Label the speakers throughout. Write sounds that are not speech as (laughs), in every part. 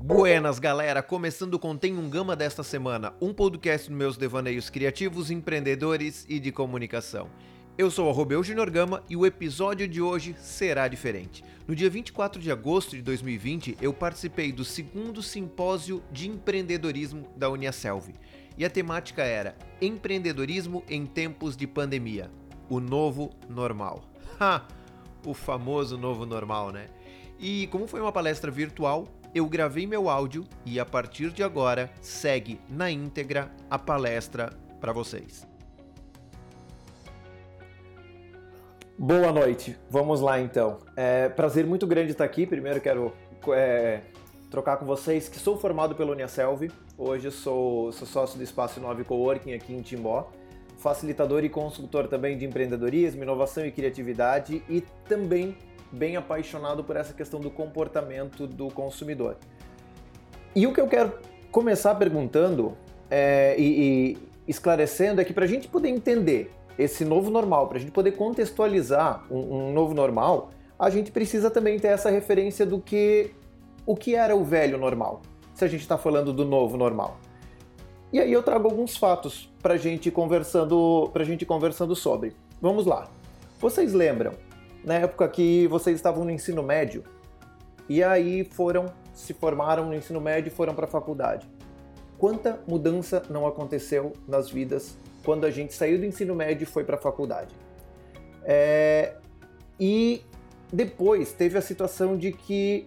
Speaker 1: Buenas, galera! Começando o Contém um Gama desta semana, um podcast dos meus devaneios criativos, empreendedores e de comunicação. Eu sou o Junior Gama e o episódio de hoje será diferente. No dia 24 de agosto de 2020, eu participei do segundo simpósio de empreendedorismo da Uniaselv. E a temática era Empreendedorismo em tempos de pandemia. O novo normal. Ha! O famoso novo normal, né? E como foi uma palestra virtual, eu gravei meu áudio e a partir de agora segue na íntegra a palestra para vocês. Boa noite, vamos lá então. É prazer muito grande estar aqui. Primeiro quero é, trocar com vocês que sou formado pela Uniaselv. Hoje sou, sou sócio do Espaço 9 Coworking aqui em Timbó. Facilitador e consultor também de empreendedorismo, inovação e criatividade e também bem apaixonado por essa questão do comportamento do consumidor. E o que eu quero começar perguntando é, e, e esclarecendo é que para a gente poder entender esse novo normal, para a gente poder contextualizar um, um, novo normal, a gente precisa também ter essa referência do que o que era o velho normal, se a gente está falando do novo normal. E aí eu trago alguns fatos para gente conversando, para gente conversando sobre. Vamos lá. Vocês lembram na época que vocês estavam no ensino médio e aí foram, se formaram no ensino médio e foram para a faculdade. Quanta mudança não aconteceu nas vidas quando a gente saiu do ensino médio e foi para a faculdade? É... E depois teve a situação de que,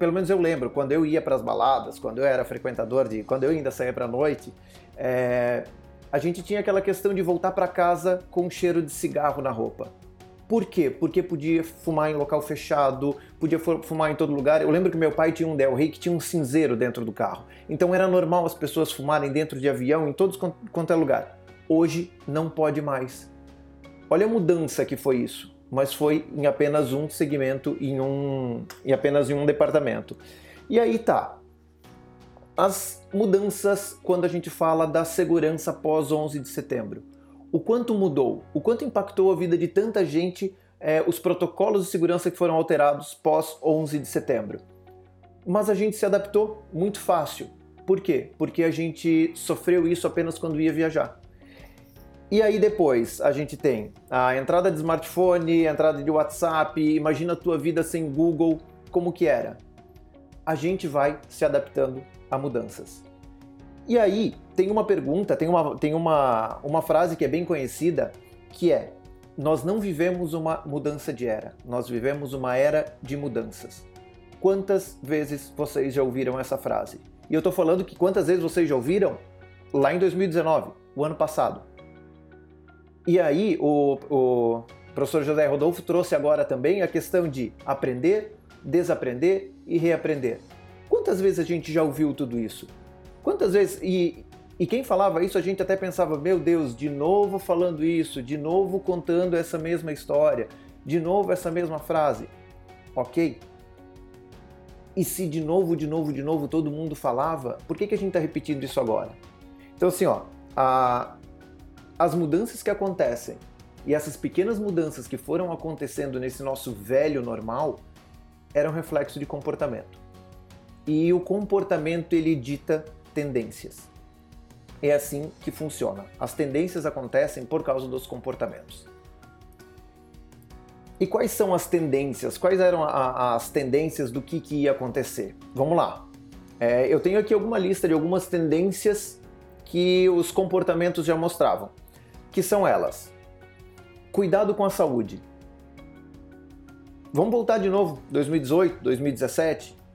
Speaker 1: pelo menos eu lembro, quando eu ia para as baladas, quando eu era frequentador de, quando eu ainda saía para noite, é... a gente tinha aquela questão de voltar para casa com um cheiro de cigarro na roupa. Por quê? Porque podia fumar em local fechado, podia fumar em todo lugar. Eu lembro que meu pai tinha um Del Rey que tinha um cinzeiro dentro do carro. Então era normal as pessoas fumarem dentro de avião, em todos quanto é lugar. Hoje não pode mais. Olha a mudança que foi isso, mas foi em apenas um segmento, em, um, em apenas em um departamento. E aí tá. As mudanças quando a gente fala da segurança pós 11 de setembro o quanto mudou, o quanto impactou a vida de tanta gente é, os protocolos de segurança que foram alterados pós 11 de setembro. Mas a gente se adaptou muito fácil. Por quê? Porque a gente sofreu isso apenas quando ia viajar. E aí depois a gente tem a entrada de smartphone, a entrada de WhatsApp, imagina a tua vida sem Google, como que era? A gente vai se adaptando a mudanças. E aí, tem uma pergunta, tem uma, tem uma, uma frase que é bem conhecida, que é: Nós não vivemos uma mudança de era, nós vivemos uma era de mudanças. Quantas vezes vocês já ouviram essa frase? E eu tô falando que quantas vezes vocês já ouviram lá em 2019, o ano passado. E aí, o, o professor José Rodolfo trouxe agora também a questão de aprender, desaprender e reaprender. Quantas vezes a gente já ouviu tudo isso? Quantas vezes. E, e quem falava isso, a gente até pensava, meu Deus, de novo falando isso, de novo contando essa mesma história, de novo essa mesma frase. Ok? E se de novo, de novo, de novo todo mundo falava, por que, que a gente está repetindo isso agora? Então, assim, ó, a, as mudanças que acontecem e essas pequenas mudanças que foram acontecendo nesse nosso velho normal eram reflexo de comportamento. E o comportamento ele dita tendências. É assim que funciona. As tendências acontecem por causa dos comportamentos. E quais são as tendências? Quais eram a, as tendências do que, que ia acontecer? Vamos lá. É, eu tenho aqui alguma lista de algumas tendências que os comportamentos já mostravam. Que são elas: cuidado com a saúde. Vamos voltar de novo, 2018, 2017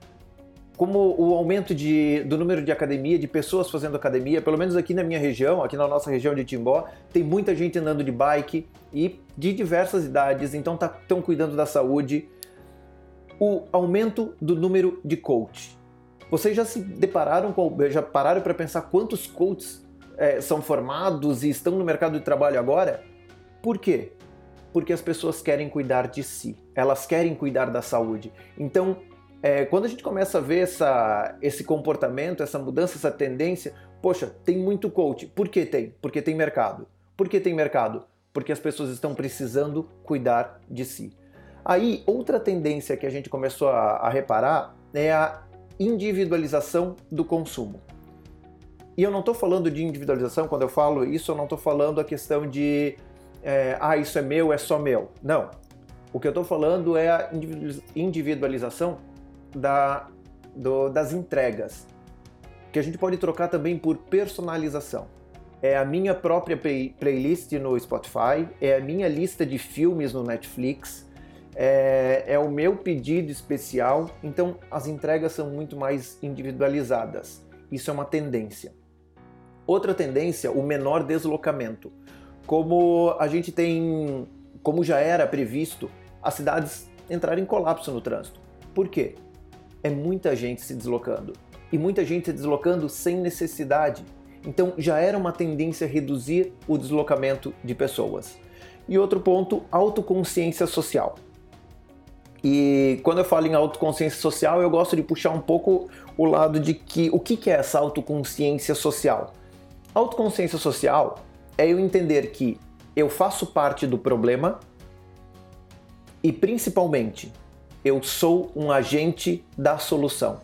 Speaker 1: como o aumento de, do número de academia, de pessoas fazendo academia, pelo menos aqui na minha região, aqui na nossa região de Timbó, tem muita gente andando de bike e de diversas idades, então estão tá, cuidando da saúde. O aumento do número de coach. Vocês já se depararam com, já pararam para pensar quantos coaches é, são formados e estão no mercado de trabalho agora? Por quê? Porque as pessoas querem cuidar de si, elas querem cuidar da saúde. Então, é, quando a gente começa a ver essa, esse comportamento, essa mudança, essa tendência, poxa, tem muito coach. Por que tem? Porque tem mercado. Por que tem mercado? Porque as pessoas estão precisando cuidar de si. Aí, outra tendência que a gente começou a, a reparar é a individualização do consumo. E eu não estou falando de individualização, quando eu falo isso, eu não estou falando a questão de é, ah, isso é meu, é só meu. Não. O que eu estou falando é a individualização da, do, das entregas, que a gente pode trocar também por personalização. É a minha própria play, playlist no Spotify, é a minha lista de filmes no Netflix, é, é o meu pedido especial. Então, as entregas são muito mais individualizadas. Isso é uma tendência. Outra tendência, o menor deslocamento. Como a gente tem, como já era previsto, as cidades entrarem em colapso no trânsito. Por quê? É muita gente se deslocando. E muita gente se deslocando sem necessidade. Então já era uma tendência reduzir o deslocamento de pessoas. E outro ponto, autoconsciência social. E quando eu falo em autoconsciência social, eu gosto de puxar um pouco o lado de que o que é essa autoconsciência social? Autoconsciência social é eu entender que eu faço parte do problema e principalmente eu sou um agente da solução.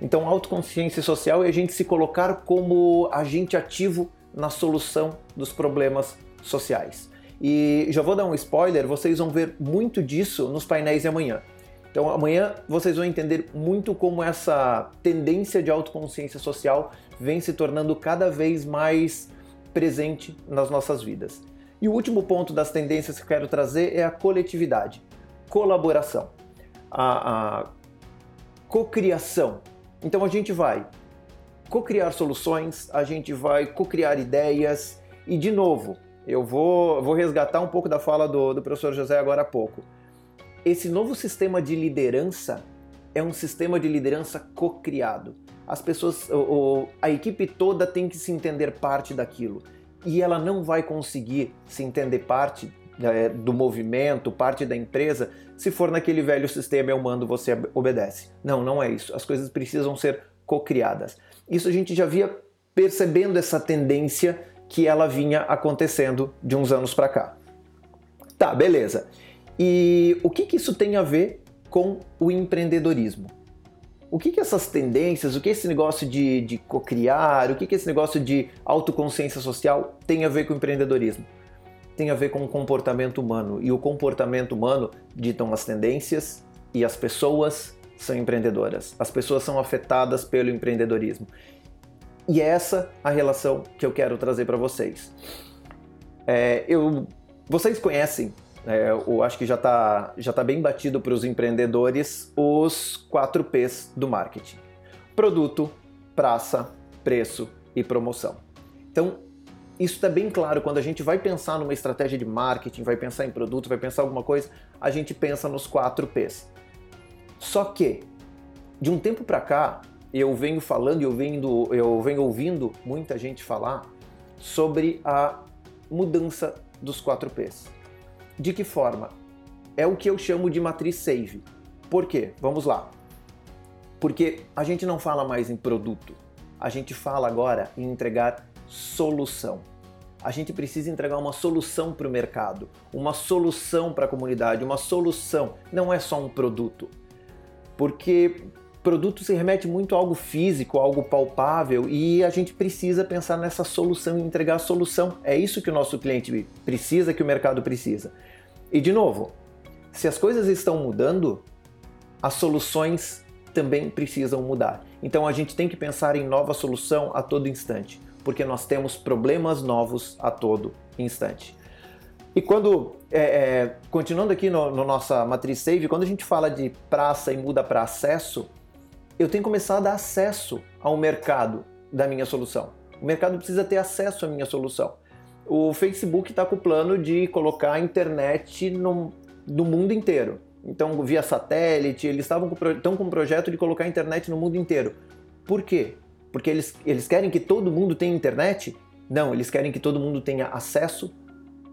Speaker 1: Então, autoconsciência social é a gente se colocar como agente ativo na solução dos problemas sociais. E já vou dar um spoiler, vocês vão ver muito disso nos painéis de amanhã. Então amanhã vocês vão entender muito como essa tendência de autoconsciência social vem se tornando cada vez mais presente nas nossas vidas. E o último ponto das tendências que quero trazer é a coletividade, colaboração, a, a cocriação. Então a gente vai cocriar soluções, a gente vai cocriar ideias e de novo eu vou, vou resgatar um pouco da fala do, do professor José agora há pouco. Esse novo sistema de liderança é um sistema de liderança co-criado. As pessoas, o, a equipe toda tem que se entender parte daquilo. E ela não vai conseguir se entender parte é, do movimento, parte da empresa, se for naquele velho sistema eu mando, você obedece. Não, não é isso. As coisas precisam ser co-criadas. Isso a gente já via percebendo essa tendência que ela vinha acontecendo de uns anos para cá. Tá, beleza. E o que, que isso tem a ver com o empreendedorismo? O que, que essas tendências, o que esse negócio de, de cocriar, o que, que esse negócio de autoconsciência social tem a ver com o empreendedorismo? Tem a ver com o comportamento humano. E o comportamento humano ditam as tendências e as pessoas são empreendedoras. As pessoas são afetadas pelo empreendedorismo. E é essa a relação que eu quero trazer para vocês. É, eu, vocês conhecem, é, eu acho que já está já tá bem batido para os empreendedores, os 4 Ps do marketing: produto, praça, preço e promoção. Então, isso está bem claro quando a gente vai pensar numa estratégia de marketing, vai pensar em produto, vai pensar alguma coisa, a gente pensa nos 4 Ps. Só que, de um tempo para cá, eu venho falando, eu venho, eu venho ouvindo muita gente falar sobre a mudança dos 4 Ps. De que forma? É o que eu chamo de matriz save. Por quê? Vamos lá. Porque a gente não fala mais em produto, a gente fala agora em entregar solução. A gente precisa entregar uma solução para o mercado, uma solução para a comunidade, uma solução. Não é só um produto. Porque produto se remete muito a algo físico, algo palpável, e a gente precisa pensar nessa solução e entregar a solução. É isso que o nosso cliente precisa, que o mercado precisa. E de novo, se as coisas estão mudando, as soluções também precisam mudar. Então a gente tem que pensar em nova solução a todo instante, porque nós temos problemas novos a todo instante. E quando, é, é, continuando aqui no, no, nossa matriz save, quando a gente fala de praça e muda para acesso, eu tenho que começar a dar acesso ao mercado da minha solução. O mercado precisa ter acesso à minha solução. O Facebook está com o plano de colocar a internet no, no mundo inteiro. Então, via satélite, eles estavam com, estão com um projeto de colocar a internet no mundo inteiro. Por quê? Porque eles, eles querem que todo mundo tenha internet? Não, eles querem que todo mundo tenha acesso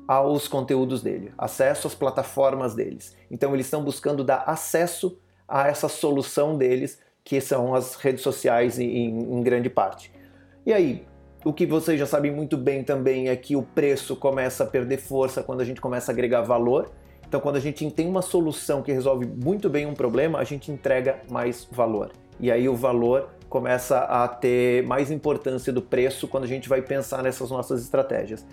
Speaker 1: aos conteúdos dele, acesso às plataformas deles. Então, eles estão buscando dar acesso a essa solução deles que são as redes sociais em, em grande parte. E aí, o que vocês já sabem muito bem também é que o preço começa a perder força quando a gente começa a agregar valor. Então, quando a gente tem uma solução que resolve muito bem um problema, a gente entrega mais valor. E aí o valor começa a ter mais importância do preço quando a gente vai pensar nessas nossas estratégias.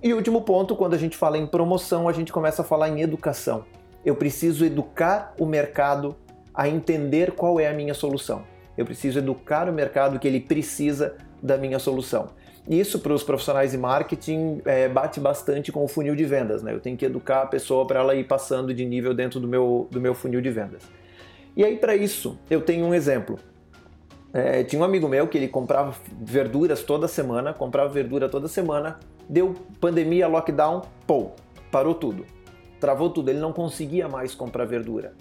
Speaker 1: E último ponto, quando a gente fala em promoção, a gente começa a falar em educação. Eu preciso educar o mercado a entender qual é a minha solução. Eu preciso educar o mercado que ele precisa da minha solução. Isso para os profissionais de marketing é, bate bastante com o funil de vendas, né? Eu tenho que educar a pessoa para ela ir passando de nível dentro do meu, do meu funil de vendas. E aí, para isso, eu tenho um exemplo. É, tinha um amigo meu que ele comprava verduras toda semana, comprava verdura toda semana, deu pandemia, lockdown, pô, parou tudo. Travou tudo, ele não conseguia mais comprar verdura.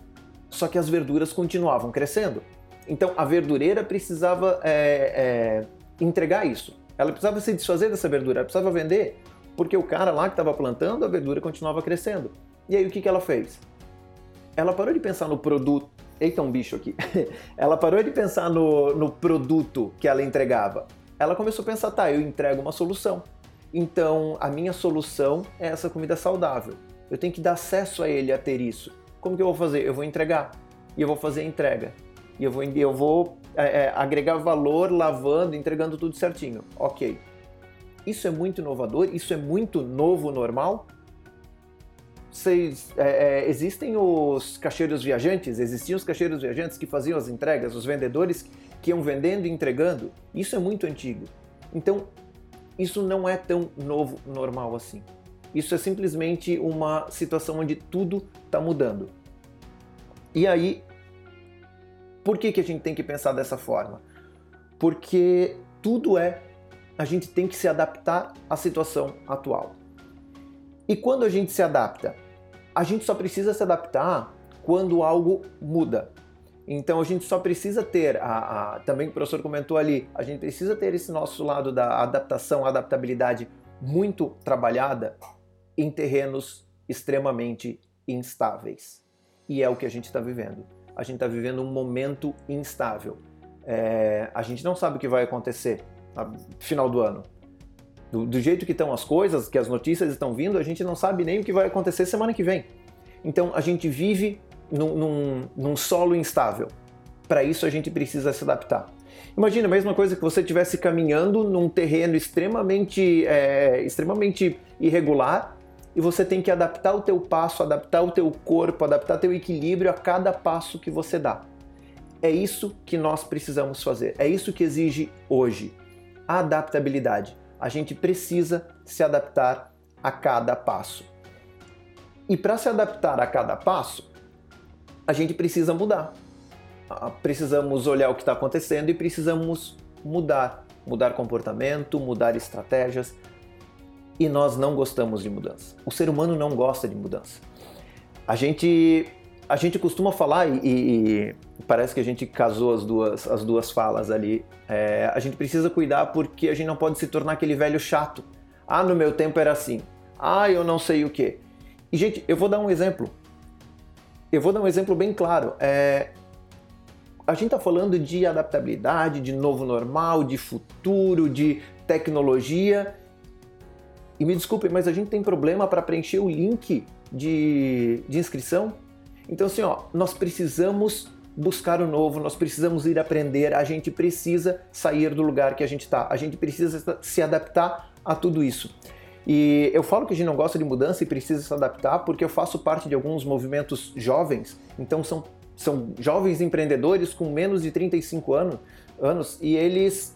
Speaker 1: Só que as verduras continuavam crescendo. Então a verdureira precisava é, é, entregar isso. Ela precisava se desfazer dessa verdura, ela precisava vender, porque o cara lá que estava plantando, a verdura continuava crescendo. E aí o que, que ela fez? Ela parou de pensar no produto. Eita, um bicho aqui. (laughs) ela parou de pensar no, no produto que ela entregava. Ela começou a pensar, tá, eu entrego uma solução. Então, a minha solução é essa comida saudável. Eu tenho que dar acesso a ele a ter isso. Como que eu vou fazer? Eu vou entregar. E eu vou fazer a entrega. E eu vou, eu vou é, é, agregar valor lavando, entregando tudo certinho. Ok. Isso é muito inovador? Isso é muito novo normal? Vocês, é, é, existem os caixeiros viajantes, existiam os caixeiros viajantes que faziam as entregas, os vendedores que iam vendendo e entregando. Isso é muito antigo. Então, isso não é tão novo, normal assim. Isso é simplesmente uma situação onde tudo está mudando. E aí, por que, que a gente tem que pensar dessa forma? Porque tudo é, a gente tem que se adaptar à situação atual. E quando a gente se adapta? A gente só precisa se adaptar quando algo muda. Então a gente só precisa ter, a, a, também o professor comentou ali, a gente precisa ter esse nosso lado da adaptação, adaptabilidade muito trabalhada em terrenos extremamente instáveis. E é o que a gente está vivendo. A gente está vivendo um momento instável. É, a gente não sabe o que vai acontecer no final do ano. Do, do jeito que estão as coisas, que as notícias estão vindo, a gente não sabe nem o que vai acontecer semana que vem. Então a gente vive num, num, num solo instável. Para isso a gente precisa se adaptar. Imagina a mesma coisa que você estivesse caminhando num terreno extremamente, é, extremamente irregular e você tem que adaptar o teu passo, adaptar o teu corpo, adaptar teu equilíbrio a cada passo que você dá. É isso que nós precisamos fazer. É isso que exige hoje a adaptabilidade. A gente precisa se adaptar a cada passo. E para se adaptar a cada passo, a gente precisa mudar. Ah, precisamos olhar o que está acontecendo e precisamos mudar. Mudar comportamento, mudar estratégias. E nós não gostamos de mudança. O ser humano não gosta de mudança. A gente, a gente costuma falar, e, e parece que a gente casou as duas, as duas falas ali, é, a gente precisa cuidar porque a gente não pode se tornar aquele velho chato. Ah, no meu tempo era assim. Ah, eu não sei o que. E, gente, eu vou dar um exemplo. Eu vou dar um exemplo bem claro. É, a gente está falando de adaptabilidade, de novo normal, de futuro, de tecnologia. E me desculpe, mas a gente tem problema para preencher o link de, de inscrição. Então, assim, ó, nós precisamos buscar o novo, nós precisamos ir aprender, a gente precisa sair do lugar que a gente está, a gente precisa se adaptar a tudo isso. E eu falo que a gente não gosta de mudança e precisa se adaptar porque eu faço parte de alguns movimentos jovens, então são, são jovens empreendedores com menos de 35 anos, anos e eles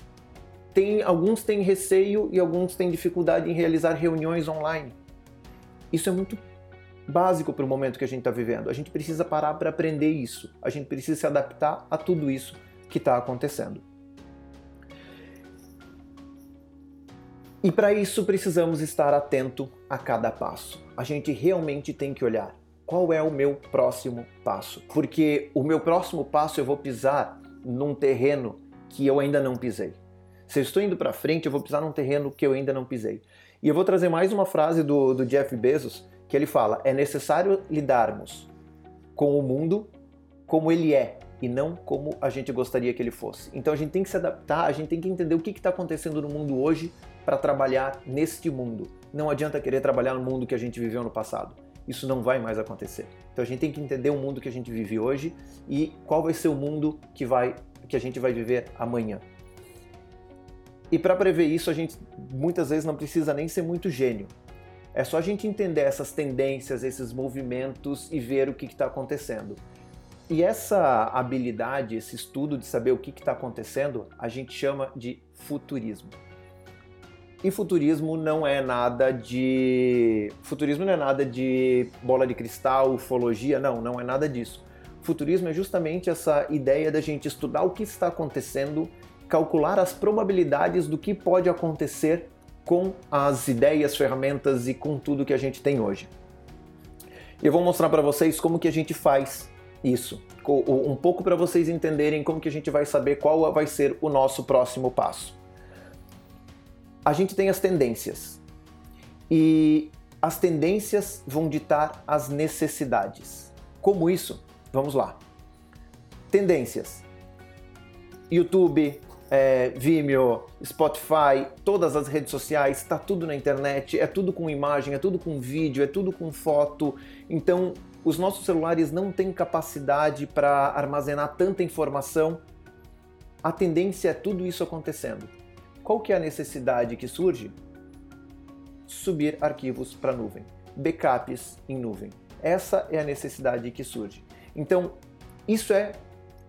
Speaker 1: têm, alguns têm receio e alguns têm dificuldade em realizar reuniões online. Isso é muito básico para o momento que a gente está vivendo. A gente precisa parar para aprender isso, a gente precisa se adaptar a tudo isso que está acontecendo. E para isso precisamos estar atento a cada passo. A gente realmente tem que olhar qual é o meu próximo passo, porque o meu próximo passo eu vou pisar num terreno que eu ainda não pisei. Se eu estou indo para frente, eu vou pisar num terreno que eu ainda não pisei. E eu vou trazer mais uma frase do, do Jeff Bezos que ele fala: é necessário lidarmos com o mundo como ele é e não como a gente gostaria que ele fosse. Então a gente tem que se adaptar, a gente tem que entender o que está acontecendo no mundo hoje para trabalhar neste mundo. Não adianta querer trabalhar no mundo que a gente viveu no passado. isso não vai mais acontecer. Então a gente tem que entender o mundo que a gente vive hoje e qual vai ser o mundo que vai que a gente vai viver amanhã. E para prever isso, a gente muitas vezes não precisa nem ser muito gênio. É só a gente entender essas tendências, esses movimentos e ver o que está acontecendo. E essa habilidade, esse estudo de saber o que está acontecendo, a gente chama de futurismo. E futurismo não é nada de. Futurismo não é nada de bola de cristal, ufologia, não, não é nada disso. Futurismo é justamente essa ideia da gente estudar o que está acontecendo, calcular as probabilidades do que pode acontecer com as ideias, ferramentas e com tudo que a gente tem hoje. Eu vou mostrar para vocês como que a gente faz isso, um pouco para vocês entenderem como que a gente vai saber qual vai ser o nosso próximo passo. A gente tem as tendências e as tendências vão ditar as necessidades. Como isso? Vamos lá. Tendências. YouTube, é, Vimeo, Spotify, todas as redes sociais, está tudo na internet, é tudo com imagem, é tudo com vídeo, é tudo com foto. Então, os nossos celulares não têm capacidade para armazenar tanta informação. A tendência é tudo isso acontecendo. Qual que é a necessidade que surge? Subir arquivos para nuvem, backups em nuvem. Essa é a necessidade que surge. Então, isso é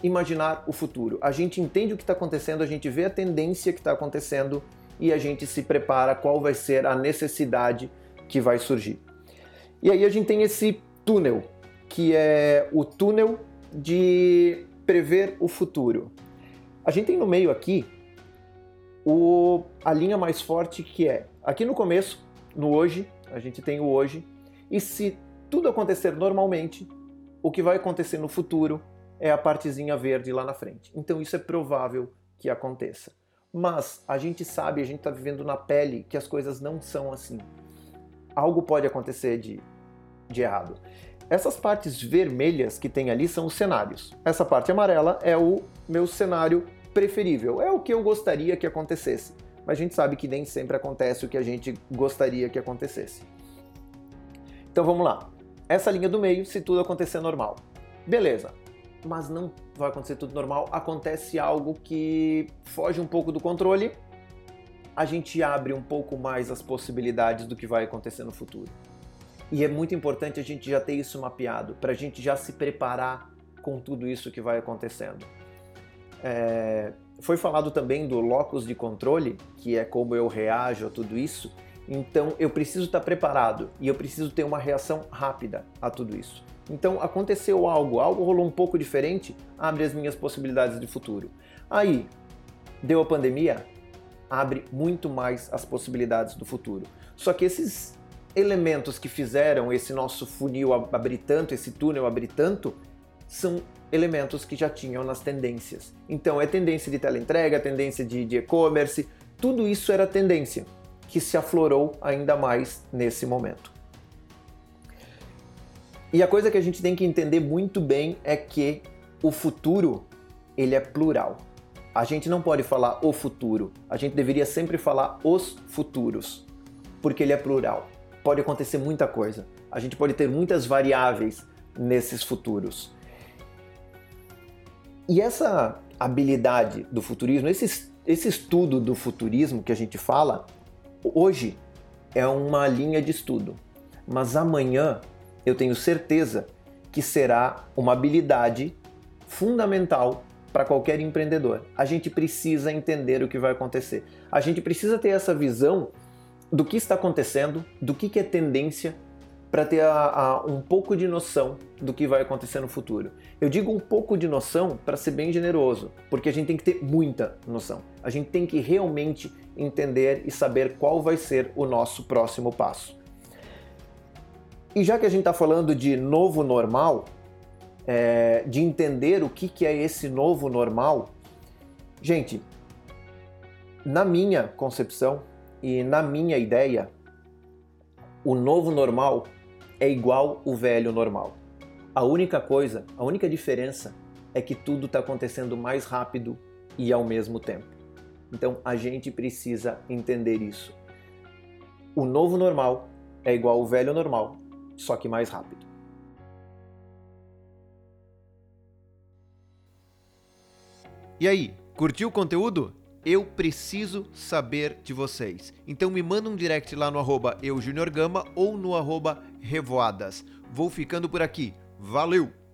Speaker 1: imaginar o futuro. A gente entende o que está acontecendo, a gente vê a tendência que está acontecendo e a gente se prepara qual vai ser a necessidade que vai surgir. E aí a gente tem esse túnel, que é o túnel de prever o futuro. A gente tem no meio aqui o, a linha mais forte que é aqui no começo, no hoje, a gente tem o hoje, e se tudo acontecer normalmente, o que vai acontecer no futuro é a partezinha verde lá na frente. Então isso é provável que aconteça. Mas a gente sabe, a gente está vivendo na pele que as coisas não são assim. Algo pode acontecer de de errado. Essas partes vermelhas que tem ali são os cenários. Essa parte amarela é o meu cenário preferível, é o que eu gostaria que acontecesse. Mas a gente sabe que nem sempre acontece o que a gente gostaria que acontecesse. Então vamos lá. Essa linha do meio, se tudo acontecer normal. Beleza. Mas não vai acontecer tudo normal, acontece algo que foge um pouco do controle. A gente abre um pouco mais as possibilidades do que vai acontecer no futuro. E é muito importante a gente já ter isso mapeado, para a gente já se preparar com tudo isso que vai acontecendo. É, foi falado também do locus de controle, que é como eu reajo a tudo isso. Então eu preciso estar preparado e eu preciso ter uma reação rápida a tudo isso. Então aconteceu algo, algo rolou um pouco diferente, abre as minhas possibilidades de futuro. Aí, deu a pandemia, abre muito mais as possibilidades do futuro. Só que esses elementos que fizeram esse nosso funil abrir tanto, esse túnel abrir tanto, são elementos que já tinham nas tendências. Então é tendência de teleentrega, tendência de e-commerce, tudo isso era tendência que se aflorou ainda mais nesse momento. E a coisa que a gente tem que entender muito bem é que o futuro ele é plural. A gente não pode falar o futuro, a gente deveria sempre falar os futuros, porque ele é plural pode acontecer muita coisa. A gente pode ter muitas variáveis nesses futuros. E essa habilidade do futurismo, esse, esse estudo do futurismo que a gente fala, hoje é uma linha de estudo. Mas amanhã eu tenho certeza que será uma habilidade fundamental para qualquer empreendedor. A gente precisa entender o que vai acontecer. A gente precisa ter essa visão do que está acontecendo, do que, que é tendência, para ter a, a, um pouco de noção do que vai acontecer no futuro. Eu digo um pouco de noção para ser bem generoso, porque a gente tem que ter muita noção. A gente tem que realmente entender e saber qual vai ser o nosso próximo passo. E já que a gente está falando de novo normal, é, de entender o que, que é esse novo normal, gente, na minha concepção, e na minha ideia, o novo normal é igual o velho normal. A única coisa, a única diferença é que tudo está acontecendo mais rápido e ao mesmo tempo. Então a gente precisa entender isso. O novo normal é igual ao velho normal só que mais rápido.
Speaker 2: E aí, curtiu o conteúdo? Eu preciso saber de vocês. Então me manda um direct lá no eujuniorgama ou no revoadas. Vou ficando por aqui. Valeu!